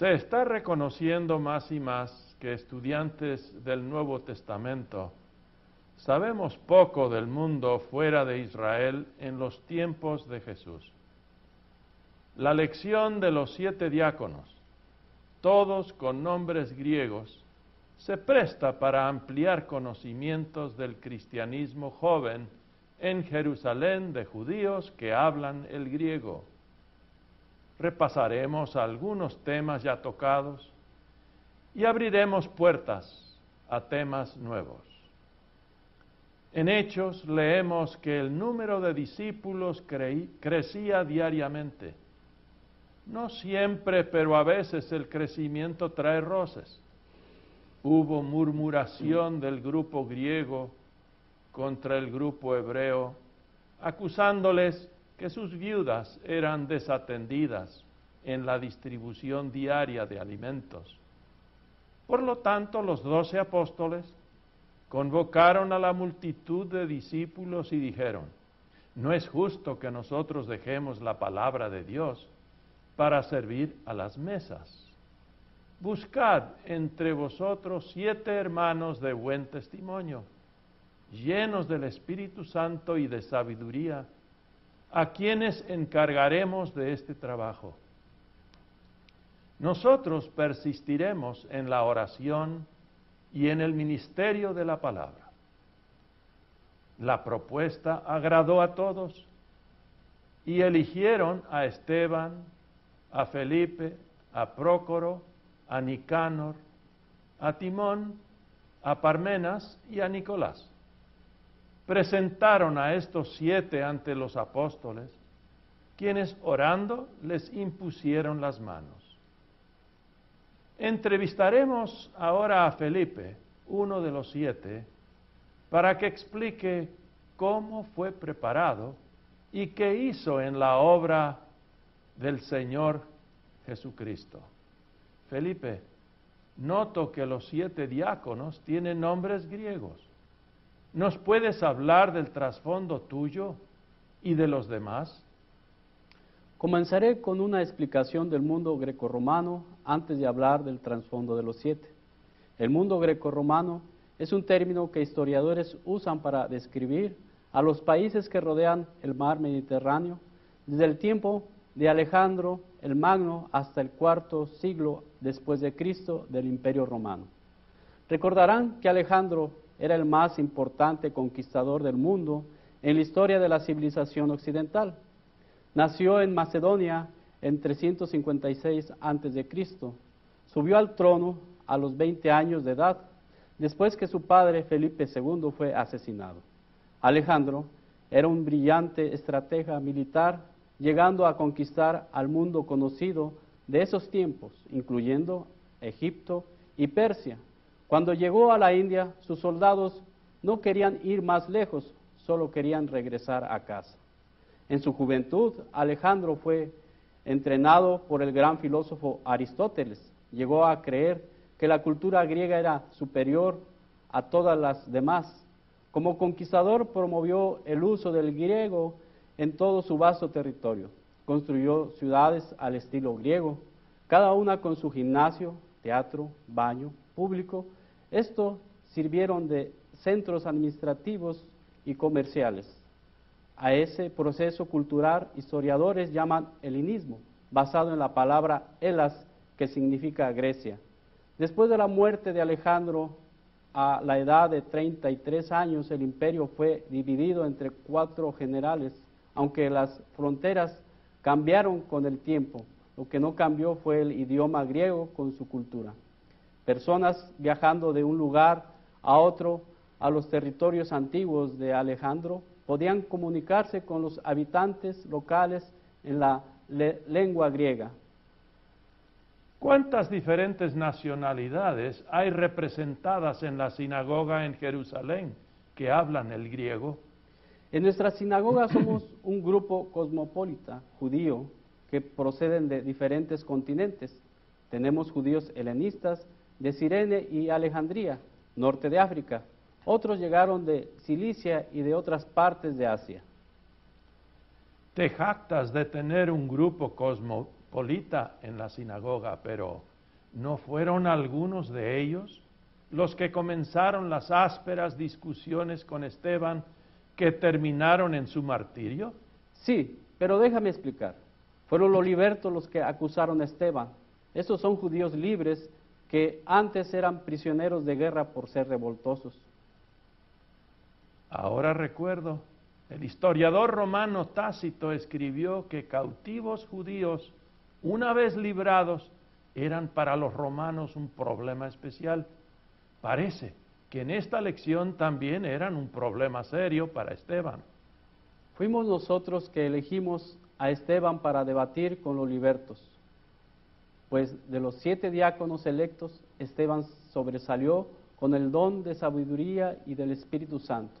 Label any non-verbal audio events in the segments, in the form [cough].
Se está reconociendo más y más que estudiantes del Nuevo Testamento sabemos poco del mundo fuera de Israel en los tiempos de Jesús. La lección de los siete diáconos, todos con nombres griegos, se presta para ampliar conocimientos del cristianismo joven en Jerusalén de judíos que hablan el griego. Repasaremos algunos temas ya tocados y abriremos puertas a temas nuevos. En Hechos leemos que el número de discípulos crecía diariamente. No siempre, pero a veces el crecimiento trae roces. Hubo murmuración del grupo griego contra el grupo hebreo, acusándoles que sus viudas eran desatendidas en la distribución diaria de alimentos. Por lo tanto, los doce apóstoles convocaron a la multitud de discípulos y dijeron, no es justo que nosotros dejemos la palabra de Dios para servir a las mesas. Buscad entre vosotros siete hermanos de buen testimonio, llenos del Espíritu Santo y de sabiduría, a quienes encargaremos de este trabajo. Nosotros persistiremos en la oración y en el ministerio de la palabra. La propuesta agradó a todos y eligieron a Esteban, a Felipe, a Prócoro, a Nicanor, a Timón, a Parmenas y a Nicolás. Presentaron a estos siete ante los apóstoles, quienes orando les impusieron las manos. Entrevistaremos ahora a Felipe, uno de los siete, para que explique cómo fue preparado y qué hizo en la obra del Señor Jesucristo. Felipe, noto que los siete diáconos tienen nombres griegos. ¿Nos puedes hablar del trasfondo tuyo y de los demás? Comenzaré con una explicación del mundo grecorromano antes de hablar del trasfondo de los siete. El mundo grecorromano es un término que historiadores usan para describir a los países que rodean el mar Mediterráneo desde el tiempo de Alejandro el Magno hasta el cuarto siglo después de Cristo del Imperio Romano. Recordarán que Alejandro era el más importante conquistador del mundo en la historia de la civilización occidental Nació en Macedonia en 356 a.C. Subió al trono a los 20 años de edad, después que su padre Felipe II fue asesinado. Alejandro era un brillante estratega militar, llegando a conquistar al mundo conocido de esos tiempos, incluyendo Egipto y Persia. Cuando llegó a la India, sus soldados no querían ir más lejos, solo querían regresar a casa. En su juventud, Alejandro fue entrenado por el gran filósofo Aristóteles. Llegó a creer que la cultura griega era superior a todas las demás. Como conquistador promovió el uso del griego en todo su vasto territorio. Construyó ciudades al estilo griego, cada una con su gimnasio, teatro, baño, público. Estos sirvieron de centros administrativos y comerciales. A ese proceso cultural historiadores llaman helenismo, basado en la palabra Elas, que significa Grecia. Después de la muerte de Alejandro, a la edad de 33 años, el imperio fue dividido entre cuatro generales, aunque las fronteras cambiaron con el tiempo. Lo que no cambió fue el idioma griego con su cultura. Personas viajando de un lugar a otro a los territorios antiguos de Alejandro podían comunicarse con los habitantes locales en la lengua griega. ¿Cuántas diferentes nacionalidades hay representadas en la sinagoga en Jerusalén que hablan el griego? En nuestra sinagoga somos un grupo cosmopolita judío que proceden de diferentes continentes. Tenemos judíos helenistas de Sirene y Alejandría, norte de África, otros llegaron de Cilicia y de otras partes de Asia. Te jactas de tener un grupo cosmopolita en la sinagoga, pero ¿no fueron algunos de ellos los que comenzaron las ásperas discusiones con Esteban que terminaron en su martirio? Sí, pero déjame explicar. Fueron los libertos los que acusaron a Esteban. Estos son judíos libres que antes eran prisioneros de guerra por ser revoltosos. Ahora recuerdo, el historiador romano Tácito escribió que cautivos judíos, una vez librados, eran para los romanos un problema especial. Parece que en esta lección también eran un problema serio para Esteban. Fuimos nosotros que elegimos a Esteban para debatir con los libertos, pues de los siete diáconos electos, Esteban sobresalió con el don de sabiduría y del Espíritu Santo.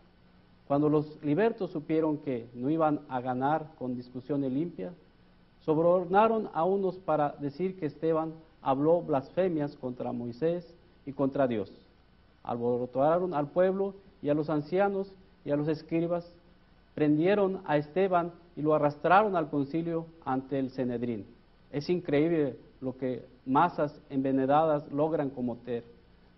Cuando los libertos supieron que no iban a ganar con discusiones limpias, sobornaron a unos para decir que Esteban habló blasfemias contra Moisés y contra Dios. Alborotaron al pueblo y a los ancianos y a los escribas, prendieron a Esteban y lo arrastraron al concilio ante el Cenedrín. Es increíble lo que masas envenenadas logran cometer.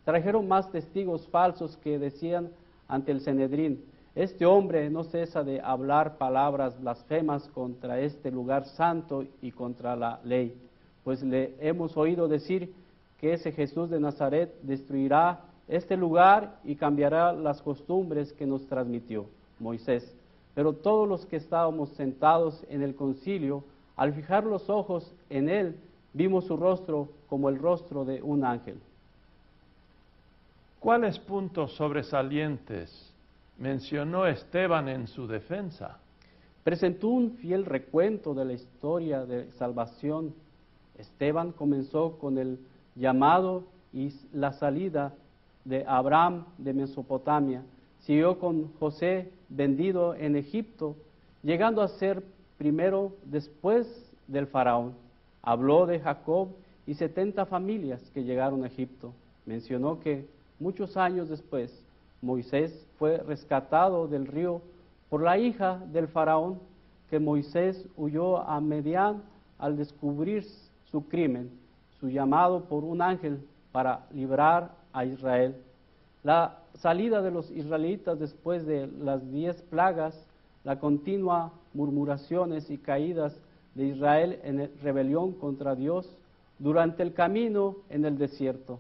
Trajeron más testigos falsos que decían ante el Cenedrín, este hombre no cesa de hablar palabras blasfemas contra este lugar santo y contra la ley, pues le hemos oído decir que ese Jesús de Nazaret destruirá este lugar y cambiará las costumbres que nos transmitió Moisés. Pero todos los que estábamos sentados en el concilio, al fijar los ojos en él, vimos su rostro como el rostro de un ángel. ¿Cuáles puntos sobresalientes mencionó Esteban en su defensa. Presentó un fiel recuento de la historia de salvación. Esteban comenzó con el llamado y la salida de Abraham de Mesopotamia. Siguió con José vendido en Egipto, llegando a ser primero después del faraón. Habló de Jacob y setenta familias que llegaron a Egipto. Mencionó que muchos años después Moisés fue rescatado del río por la hija del faraón, que Moisés huyó a Medián al descubrir su crimen, su llamado por un ángel para librar a Israel. La salida de los israelitas después de las diez plagas, la continua murmuraciones y caídas de Israel en rebelión contra Dios durante el camino en el desierto,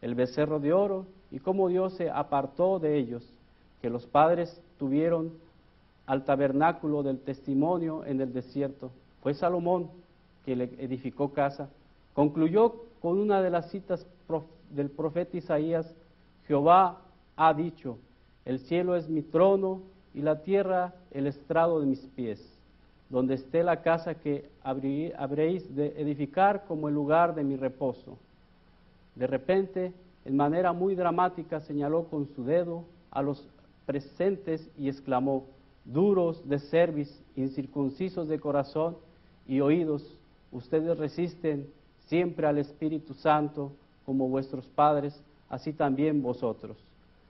el becerro de oro y cómo Dios se apartó de ellos, que los padres tuvieron al tabernáculo del testimonio en el desierto. Fue Salomón que le edificó casa. Concluyó con una de las citas del profeta Isaías, Jehová ha dicho, el cielo es mi trono y la tierra el estrado de mis pies, donde esté la casa que habréis de edificar como el lugar de mi reposo. De repente en manera muy dramática señaló con su dedo a los presentes y exclamó, duros de cerviz, incircuncisos de corazón y oídos, ustedes resisten siempre al Espíritu Santo como vuestros padres, así también vosotros.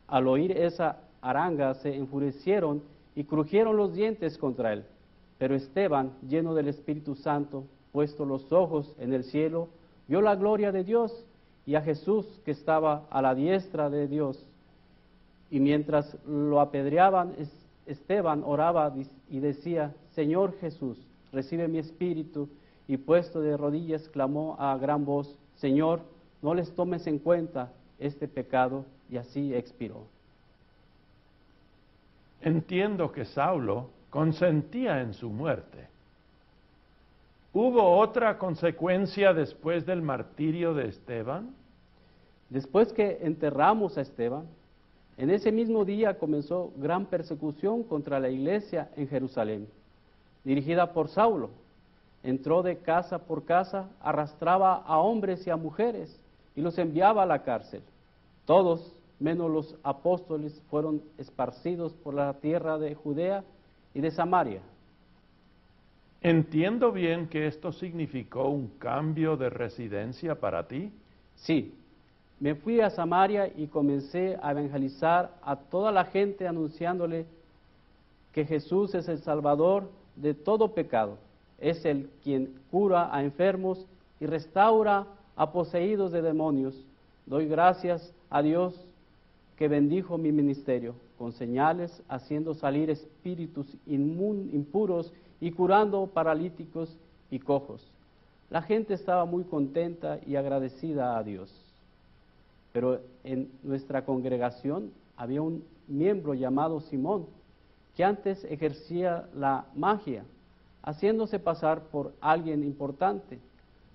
Al oír esa aranga se enfurecieron y crujieron los dientes contra él. Pero Esteban, lleno del Espíritu Santo, puesto los ojos en el cielo, vio la gloria de Dios y a Jesús que estaba a la diestra de Dios. Y mientras lo apedreaban, Esteban oraba y decía, Señor Jesús, recibe mi espíritu. Y puesto de rodillas clamó a gran voz, Señor, no les tomes en cuenta este pecado. Y así expiró. Entiendo que Saulo consentía en su muerte. ¿Hubo otra consecuencia después del martirio de Esteban? Después que enterramos a Esteban, en ese mismo día comenzó gran persecución contra la iglesia en Jerusalén, dirigida por Saulo. Entró de casa por casa, arrastraba a hombres y a mujeres y los enviaba a la cárcel. Todos, menos los apóstoles, fueron esparcidos por la tierra de Judea y de Samaria. Entiendo bien que esto significó un cambio de residencia para ti. Sí, me fui a Samaria y comencé a evangelizar a toda la gente anunciándole que Jesús es el Salvador de todo pecado. Es el quien cura a enfermos y restaura a poseídos de demonios. Doy gracias a Dios que bendijo mi ministerio con señales, haciendo salir espíritus impuros y curando paralíticos y cojos. La gente estaba muy contenta y agradecida a Dios. Pero en nuestra congregación había un miembro llamado Simón, que antes ejercía la magia, haciéndose pasar por alguien importante.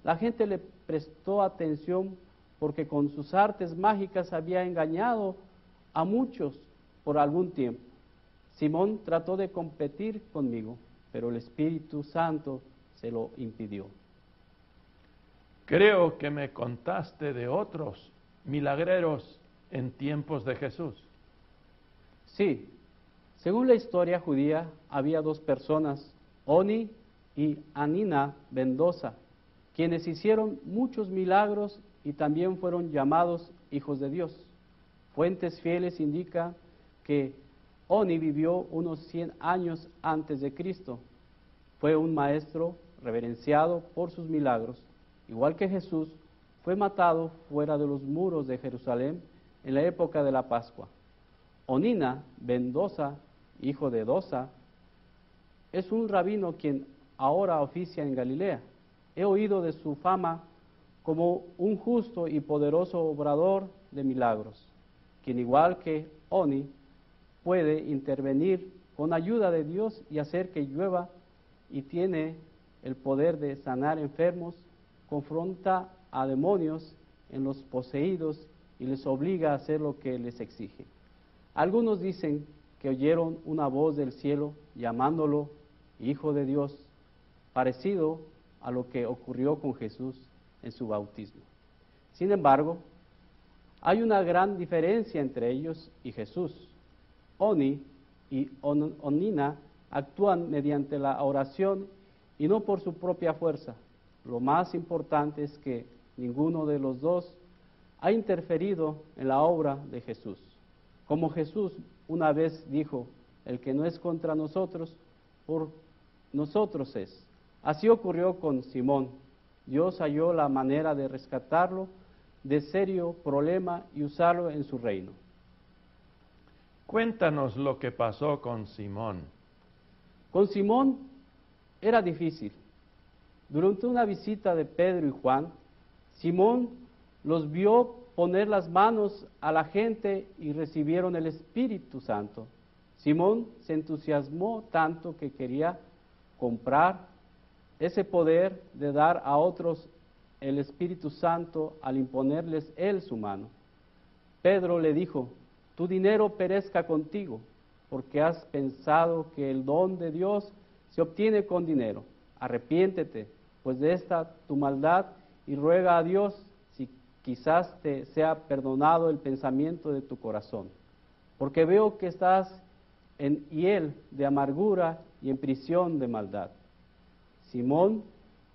La gente le prestó atención porque con sus artes mágicas había engañado a muchos por algún tiempo. Simón trató de competir conmigo, pero el Espíritu Santo se lo impidió. Creo que me contaste de otros milagreros en tiempos de Jesús. Sí, según la historia judía, había dos personas, Oni y Anina Mendoza, quienes hicieron muchos milagros y también fueron llamados hijos de Dios. Fuentes fieles indican que Oni vivió unos 100 años antes de Cristo. Fue un maestro reverenciado por sus milagros. Igual que Jesús, fue matado fuera de los muros de Jerusalén en la época de la Pascua. Onina Mendoza, hijo de Dosa, es un rabino quien ahora oficia en Galilea. He oído de su fama como un justo y poderoso obrador de milagros, quien igual que Oni puede intervenir con ayuda de Dios y hacer que llueva y tiene el poder de sanar enfermos, confronta a demonios en los poseídos y les obliga a hacer lo que les exige. Algunos dicen que oyeron una voz del cielo llamándolo Hijo de Dios, parecido a lo que ocurrió con Jesús en su bautismo. Sin embargo, hay una gran diferencia entre ellos y Jesús. Oni y Onina actúan mediante la oración y no por su propia fuerza. Lo más importante es que ninguno de los dos ha interferido en la obra de Jesús. Como Jesús una vez dijo, el que no es contra nosotros, por nosotros es. Así ocurrió con Simón. Dios halló la manera de rescatarlo de serio problema y usarlo en su reino. Cuéntanos lo que pasó con Simón. Con Simón era difícil. Durante una visita de Pedro y Juan, Simón los vio poner las manos a la gente y recibieron el Espíritu Santo. Simón se entusiasmó tanto que quería comprar ese poder de dar a otros el Espíritu Santo al imponerles él su mano. Pedro le dijo, tu dinero perezca contigo, porque has pensado que el don de Dios se obtiene con dinero. Arrepiéntete, pues de esta tu maldad y ruega a Dios si quizás te sea perdonado el pensamiento de tu corazón. Porque veo que estás en hiel de amargura y en prisión de maldad. Simón,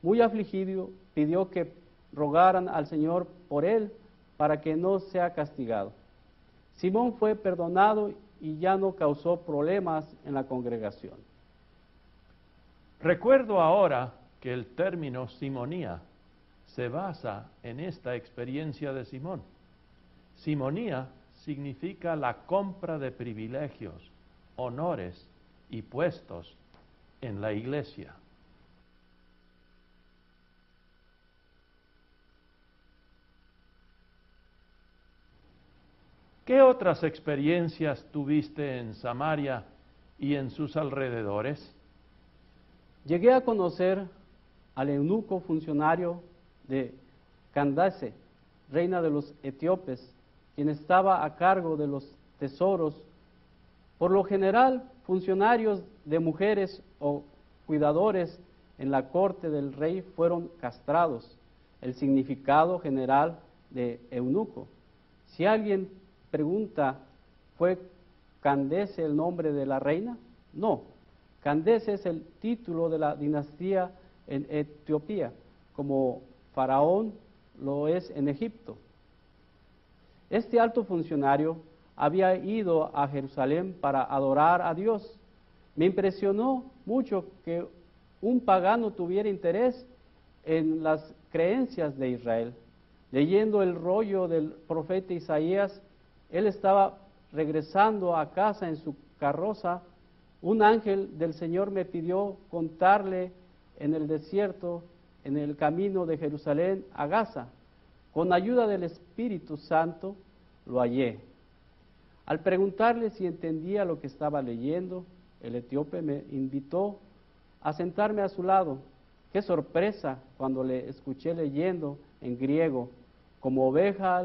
muy afligido, pidió que rogaran al Señor por él para que no sea castigado. Simón fue perdonado y ya no causó problemas en la congregación. Recuerdo ahora que el término simonía se basa en esta experiencia de Simón. Simonía significa la compra de privilegios, honores y puestos en la iglesia. ¿Qué otras experiencias tuviste en Samaria y en sus alrededores? Llegué a conocer al eunuco funcionario de Candace, reina de los etíopes, quien estaba a cargo de los tesoros. Por lo general, funcionarios de mujeres o cuidadores en la corte del rey fueron castrados, el significado general de eunuco. Si alguien pregunta, ¿fue Candace el nombre de la reina? No, Candace es el título de la dinastía en Etiopía, como faraón lo es en Egipto. Este alto funcionario había ido a Jerusalén para adorar a Dios. Me impresionó mucho que un pagano tuviera interés en las creencias de Israel. Leyendo el rollo del profeta Isaías, él estaba regresando a casa en su carroza. Un ángel del Señor me pidió contarle en el desierto, en el camino de Jerusalén a Gaza. Con ayuda del Espíritu Santo lo hallé. Al preguntarle si entendía lo que estaba leyendo, el etíope me invitó a sentarme a su lado. Qué sorpresa cuando le escuché leyendo en griego, como oveja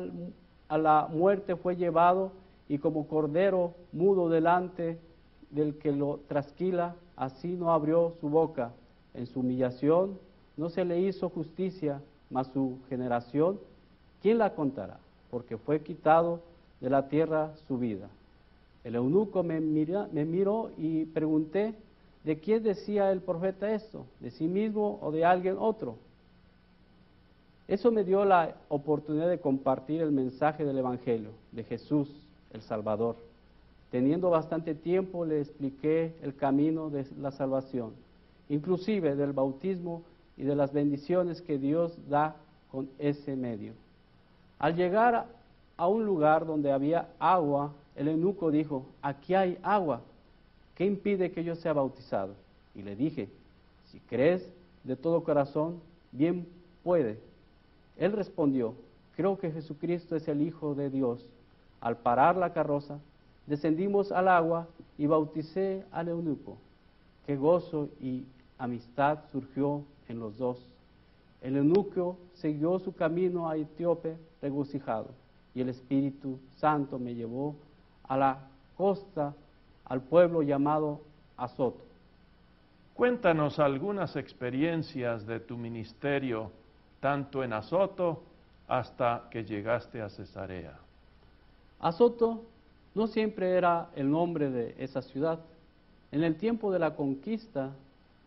a la muerte fue llevado y como cordero mudo delante del que lo trasquila, así no abrió su boca. En su humillación no se le hizo justicia, mas su generación, ¿quién la contará? Porque fue quitado de la tierra su vida. El eunuco me, me miró y pregunté, ¿de quién decía el profeta esto? ¿De sí mismo o de alguien otro? Eso me dio la oportunidad de compartir el mensaje del Evangelio de Jesús, el Salvador. Teniendo bastante tiempo le expliqué el camino de la salvación, inclusive del bautismo y de las bendiciones que Dios da con ese medio. Al llegar a un lugar donde había agua, el eunuco dijo, aquí hay agua, ¿qué impide que yo sea bautizado? Y le dije, si crees de todo corazón, bien puede. Él respondió, creo que Jesucristo es el Hijo de Dios. Al parar la carroza, descendimos al agua y bauticé al eunuco. Qué gozo y amistad surgió en los dos. El eunuco siguió su camino a Etíope regocijado y el Espíritu Santo me llevó a la costa, al pueblo llamado Azoto. Cuéntanos algunas experiencias de tu ministerio, tanto en Azoto hasta que llegaste a Cesarea. Azoto no siempre era el nombre de esa ciudad. En el tiempo de la conquista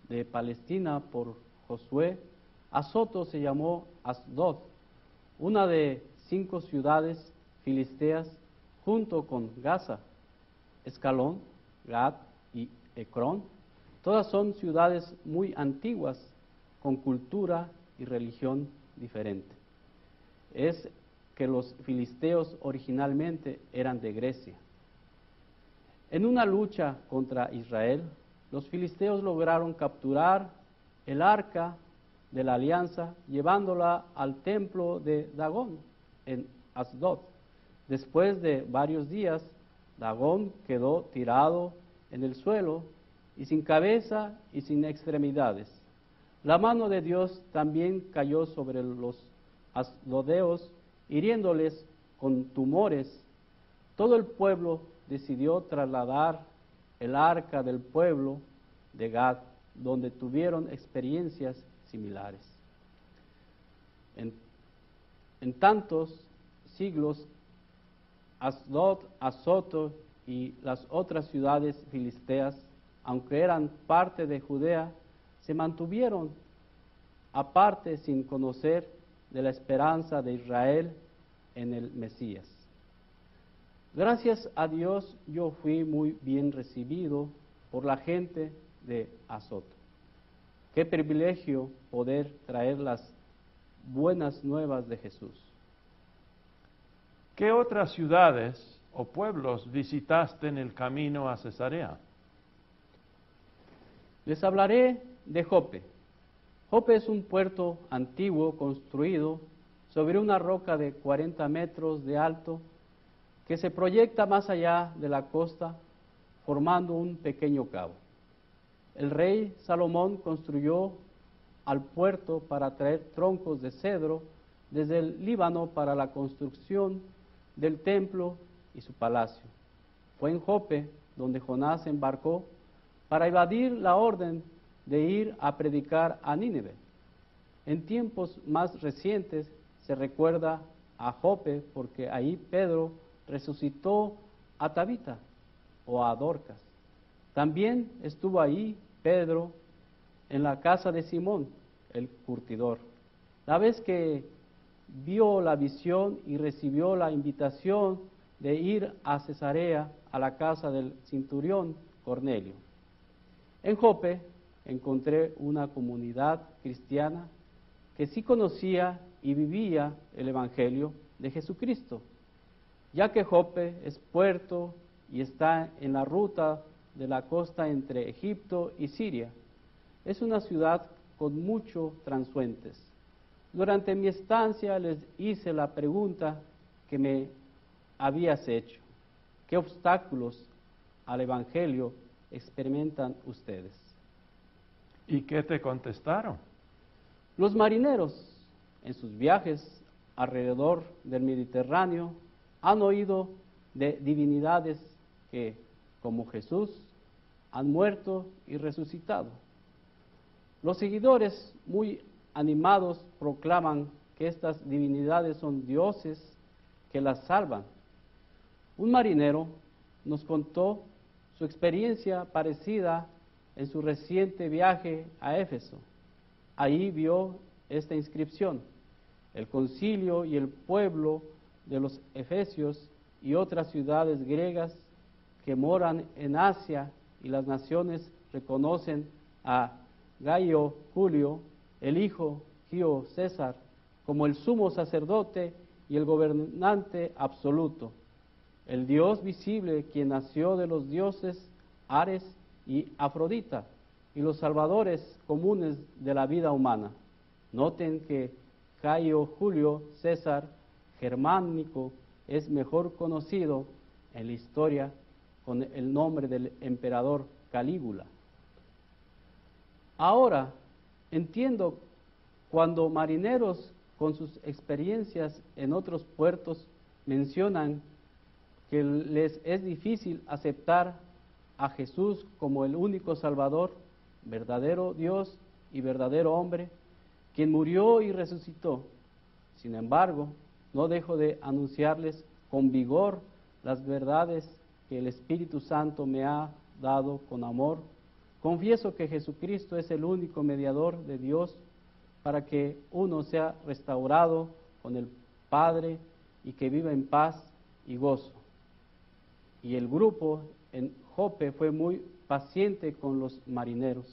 de Palestina por Josué, Azoto se llamó Asdod, una de cinco ciudades filisteas junto con Gaza, Escalón, Gad y Ecrón. Todas son ciudades muy antiguas, con cultura y religión diferente. Es que los filisteos originalmente eran de Grecia. En una lucha contra Israel, los filisteos lograron capturar el arca de la alianza llevándola al templo de Dagón en Asdod. Después de varios días, Dagón quedó tirado en el suelo y sin cabeza y sin extremidades. La mano de Dios también cayó sobre los asdodeos, hiriéndoles con tumores. Todo el pueblo decidió trasladar el arca del pueblo de Gad, donde tuvieron experiencias similares. En en tantos siglos, Asdod, Azoto y las otras ciudades filisteas, aunque eran parte de Judea, se mantuvieron aparte sin conocer de la esperanza de Israel en el Mesías. Gracias a Dios yo fui muy bien recibido por la gente de Azoto. Qué privilegio poder traer las buenas nuevas de Jesús. ¿Qué otras ciudades o pueblos visitaste en el camino a Cesarea? Les hablaré de Jope. Jope es un puerto antiguo construido sobre una roca de 40 metros de alto que se proyecta más allá de la costa formando un pequeño cabo. El rey Salomón construyó al puerto para traer troncos de cedro desde el Líbano para la construcción del templo y su palacio. Fue en Jope donde Jonás embarcó para evadir la orden de ir a predicar a Nínive. En tiempos más recientes se recuerda a Jope porque ahí Pedro resucitó a Tabita o a Dorcas. También estuvo ahí Pedro en la casa de Simón, el curtidor. La vez que vio la visión y recibió la invitación de ir a Cesarea, a la casa del cinturión Cornelio. En Jope encontré una comunidad cristiana que sí conocía y vivía el Evangelio de Jesucristo, ya que Jope es puerto y está en la ruta de la costa entre Egipto y Siria. Es una ciudad con muchos transuentes. Durante mi estancia les hice la pregunta que me habías hecho. ¿Qué obstáculos al Evangelio experimentan ustedes? ¿Y qué te contestaron? Los marineros en sus viajes alrededor del Mediterráneo han oído de divinidades que, como Jesús, han muerto y resucitado. Los seguidores, muy animados, proclaman que estas divinidades son dioses que las salvan. Un marinero nos contó su experiencia parecida en su reciente viaje a Éfeso. Ahí vio esta inscripción. El concilio y el pueblo de los efesios y otras ciudades griegas que moran en Asia y las naciones reconocen a Gaio Julio, el hijo Gio César, como el sumo sacerdote y el gobernante absoluto, el Dios visible quien nació de los dioses Ares y Afrodita, y los salvadores comunes de la vida humana. Noten que Caio Julio César Germánico es mejor conocido en la historia con el nombre del emperador Calígula. Ahora entiendo cuando marineros con sus experiencias en otros puertos mencionan que les es difícil aceptar a Jesús como el único Salvador, verdadero Dios y verdadero hombre, quien murió y resucitó. Sin embargo, no dejo de anunciarles con vigor las verdades que el Espíritu Santo me ha dado con amor. Confieso que Jesucristo es el único mediador de Dios para que uno sea restaurado con el Padre y que viva en paz y gozo. Y el grupo en Jope fue muy paciente con los marineros.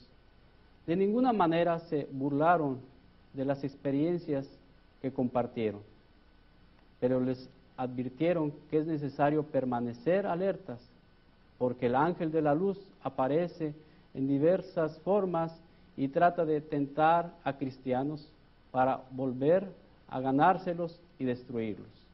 De ninguna manera se burlaron de las experiencias que compartieron, pero les advirtieron que es necesario permanecer alertas, porque el ángel de la luz aparece en diversas formas y trata de tentar a cristianos para volver a ganárselos y destruirlos.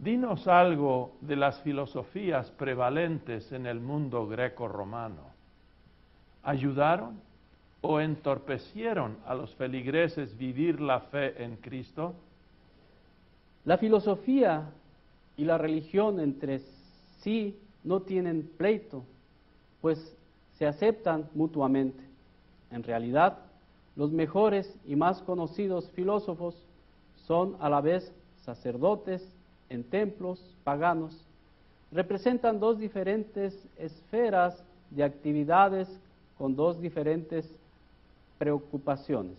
Dinos algo de las filosofías prevalentes en el mundo greco-romano. ¿Ayudaron o entorpecieron a los feligreses vivir la fe en Cristo? La filosofía y la religión entre sí no tienen pleito, pues se aceptan mutuamente. En realidad, los mejores y más conocidos filósofos son a la vez sacerdotes en templos paganos, representan dos diferentes esferas de actividades con dos diferentes preocupaciones.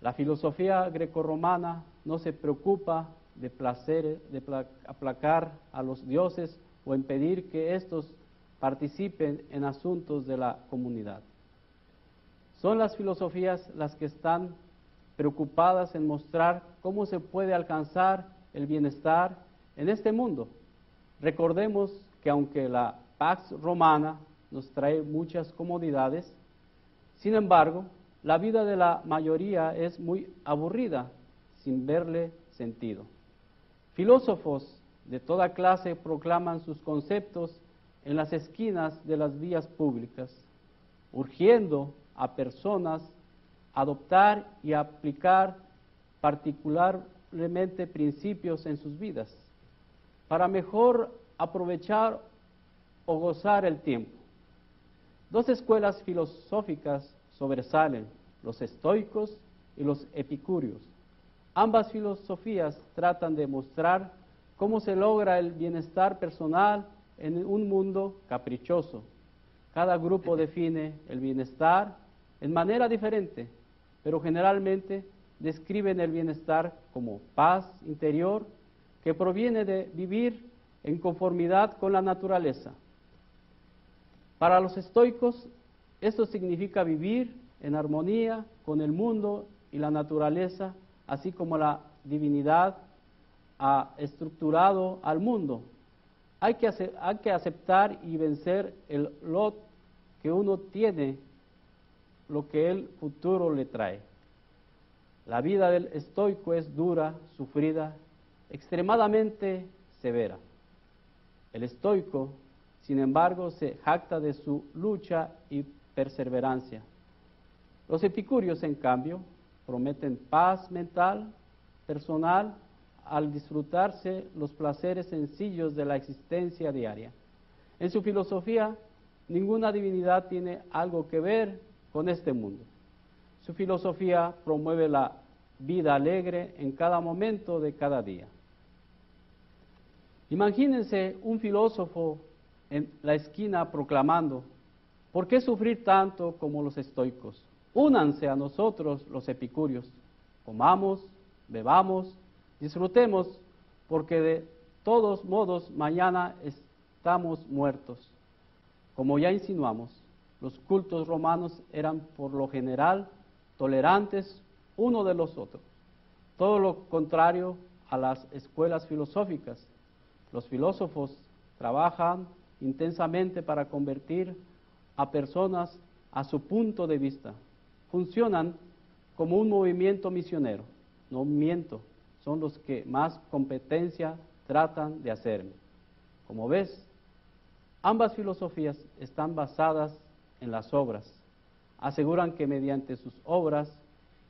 La filosofía grecorromana no se preocupa de placer, de aplacar a los dioses o impedir que éstos participen en asuntos de la comunidad. Son las filosofías las que están preocupadas en mostrar cómo se puede alcanzar el bienestar en este mundo. Recordemos que aunque la Pax Romana nos trae muchas comodidades, sin embargo, la vida de la mayoría es muy aburrida, sin verle sentido. Filósofos de toda clase proclaman sus conceptos en las esquinas de las vías públicas, urgiendo a personas a adoptar y aplicar particular principios en sus vidas para mejor aprovechar o gozar el tiempo. Dos escuelas filosóficas sobresalen, los estoicos y los epicúreos. Ambas filosofías tratan de mostrar cómo se logra el bienestar personal en un mundo caprichoso. Cada grupo [laughs] define el bienestar en manera diferente, pero generalmente describen el bienestar como paz interior que proviene de vivir en conformidad con la naturaleza. Para los estoicos, esto significa vivir en armonía con el mundo y la naturaleza, así como la divinidad ha estructurado al mundo. Hay que, hay que aceptar y vencer el lot que uno tiene, lo que el futuro le trae. La vida del estoico es dura, sufrida, extremadamente severa. El estoico, sin embargo, se jacta de su lucha y perseverancia. Los epicúreos, en cambio, prometen paz mental, personal, al disfrutarse los placeres sencillos de la existencia diaria. En su filosofía, ninguna divinidad tiene algo que ver con este mundo. Su filosofía promueve la vida alegre en cada momento de cada día. Imagínense un filósofo en la esquina proclamando, ¿por qué sufrir tanto como los estoicos? Únanse a nosotros los epicúreos, comamos, bebamos, disfrutemos, porque de todos modos mañana estamos muertos. Como ya insinuamos, los cultos romanos eran por lo general tolerantes uno de los otros. Todo lo contrario a las escuelas filosóficas. Los filósofos trabajan intensamente para convertir a personas a su punto de vista. Funcionan como un movimiento misionero. No miento, son los que más competencia tratan de hacerme. Como ves, ambas filosofías están basadas en las obras. Aseguran que mediante sus obras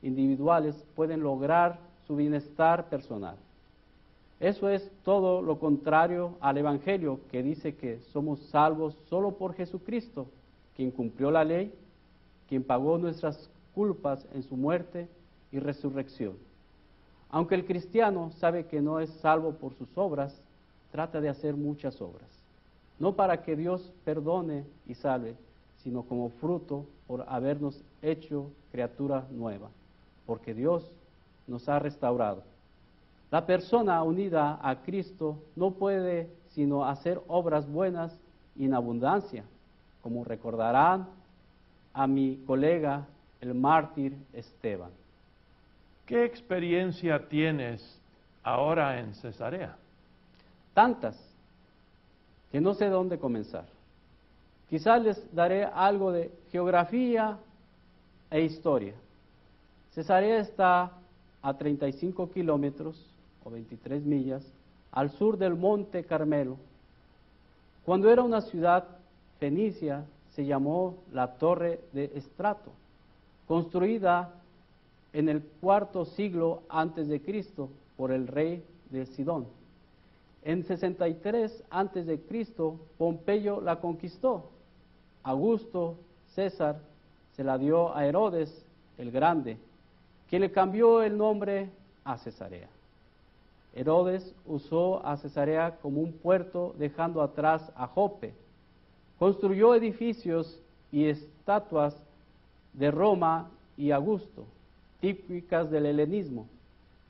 individuales pueden lograr su bienestar personal. Eso es todo lo contrario al Evangelio que dice que somos salvos solo por Jesucristo, quien cumplió la ley, quien pagó nuestras culpas en su muerte y resurrección. Aunque el cristiano sabe que no es salvo por sus obras, trata de hacer muchas obras, no para que Dios perdone y salve, sino como fruto por habernos hecho criatura nueva porque Dios nos ha restaurado. La persona unida a Cristo no puede sino hacer obras buenas y en abundancia, como recordarán a mi colega, el mártir Esteban. ¿Qué experiencia tienes ahora en Cesarea? Tantas, que no sé dónde comenzar. Quizás les daré algo de geografía e historia. Cesarea está a 35 kilómetros o 23 millas al sur del monte Carmelo. Cuando era una ciudad fenicia, se llamó la Torre de Estrato, construida en el cuarto siglo antes de Cristo por el rey de Sidón. En 63 antes de Cristo, Pompeyo la conquistó. Augusto César se la dio a Herodes el Grande que le cambió el nombre a Cesarea. Herodes usó a Cesarea como un puerto dejando atrás a Jope. Construyó edificios y estatuas de Roma y Augusto, típicas del helenismo.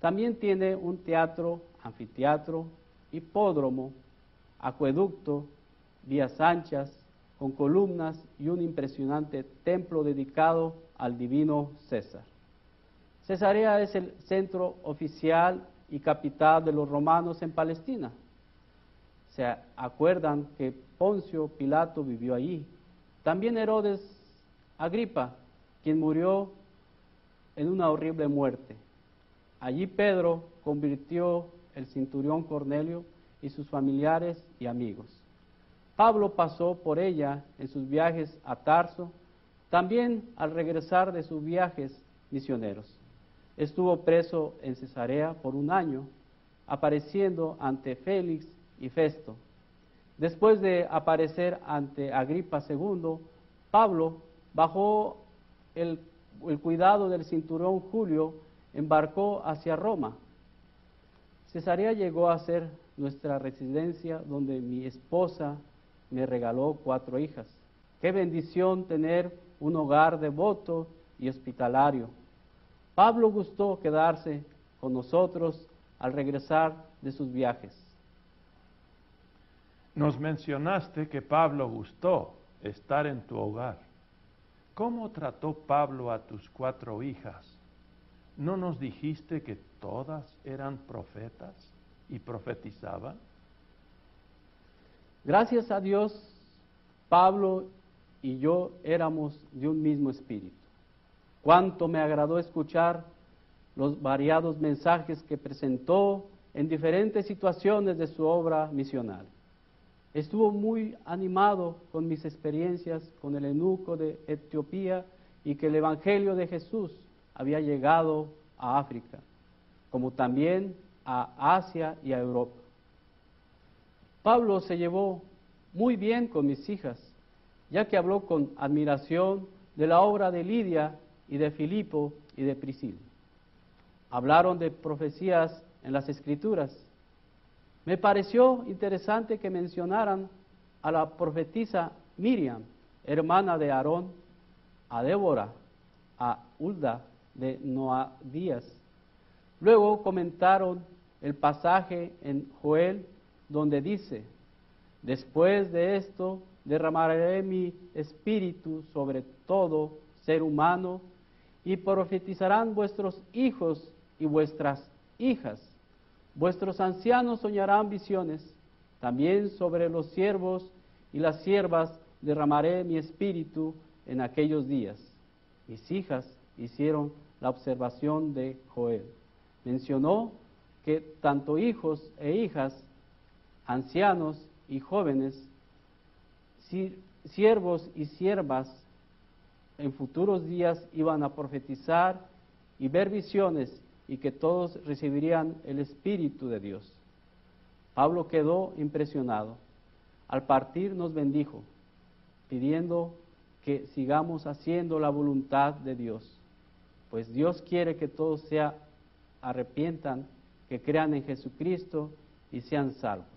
También tiene un teatro, anfiteatro, hipódromo, acueducto, vías anchas, con columnas y un impresionante templo dedicado al divino César. Cesarea es el centro oficial y capital de los romanos en Palestina. Se acuerdan que Poncio Pilato vivió allí. También Herodes Agripa, quien murió en una horrible muerte. Allí Pedro convirtió el cinturón Cornelio y sus familiares y amigos. Pablo pasó por ella en sus viajes a Tarso, también al regresar de sus viajes misioneros. Estuvo preso en Cesarea por un año, apareciendo ante Félix y Festo. Después de aparecer ante Agripa II, Pablo, bajo el, el cuidado del cinturón Julio, embarcó hacia Roma. Cesarea llegó a ser nuestra residencia donde mi esposa me regaló cuatro hijas. Qué bendición tener un hogar devoto y hospitalario. Pablo gustó quedarse con nosotros al regresar de sus viajes. Nos mencionaste que Pablo gustó. estar en tu hogar. ¿Cómo trató Pablo a tus cuatro hijas? ¿No nos dijiste que todas eran profetas y profetizaban? Gracias a Dios, Pablo y yo éramos de un mismo espíritu. Cuánto me agradó escuchar los variados mensajes que presentó en diferentes situaciones de su obra misional. Estuvo muy animado con mis experiencias con el eunuco de Etiopía y que el Evangelio de Jesús había llegado a África, como también a Asia y a Europa. Pablo se llevó muy bien con mis hijas, ya que habló con admiración de la obra de Lidia y de Filipo y de Priscila. Hablaron de profecías en las escrituras. Me pareció interesante que mencionaran a la profetisa Miriam, hermana de Aarón, a Débora, a Hulda de Noadías. Luego comentaron el pasaje en Joel donde dice, después de esto derramaré mi espíritu sobre todo ser humano y profetizarán vuestros hijos y vuestras hijas. Vuestros ancianos soñarán visiones, también sobre los siervos y las siervas derramaré mi espíritu en aquellos días. Mis hijas hicieron la observación de Joel. Mencionó que tanto hijos e hijas, ancianos y jóvenes, siervos y siervas, en futuros días iban a profetizar y ver visiones y que todos recibirían el Espíritu de Dios. Pablo quedó impresionado. Al partir nos bendijo, pidiendo que sigamos haciendo la voluntad de Dios, pues Dios quiere que todos se arrepientan, que crean en Jesucristo y sean salvos.